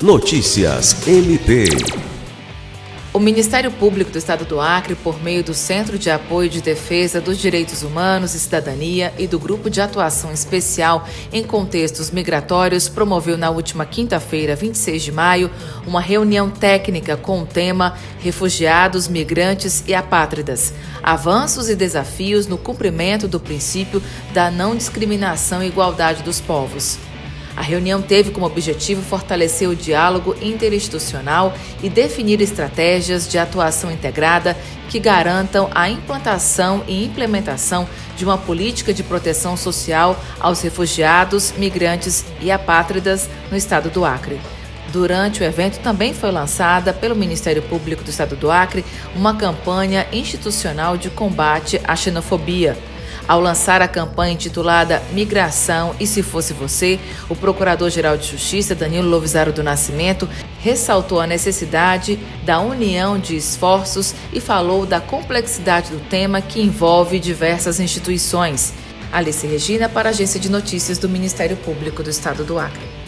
Notícias MP. O Ministério Público do Estado do Acre, por meio do Centro de Apoio de Defesa dos Direitos Humanos e Cidadania e do Grupo de Atuação Especial em Contextos Migratórios, promoveu na última quinta-feira, 26 de maio, uma reunião técnica com o tema Refugiados, Migrantes e Apátridas: Avanços e Desafios no Cumprimento do Princípio da Não Discriminação e Igualdade dos Povos. A reunião teve como objetivo fortalecer o diálogo interinstitucional e definir estratégias de atuação integrada que garantam a implantação e implementação de uma política de proteção social aos refugiados, migrantes e apátridas no estado do Acre. Durante o evento também foi lançada pelo Ministério Público do Estado do Acre uma campanha institucional de combate à xenofobia ao lançar a campanha intitulada Migração e Se Fosse Você, o Procurador-Geral de Justiça, Danilo Lovisaro do Nascimento, ressaltou a necessidade da união de esforços e falou da complexidade do tema que envolve diversas instituições. Alice Regina, para a Agência de Notícias do Ministério Público do Estado do Acre.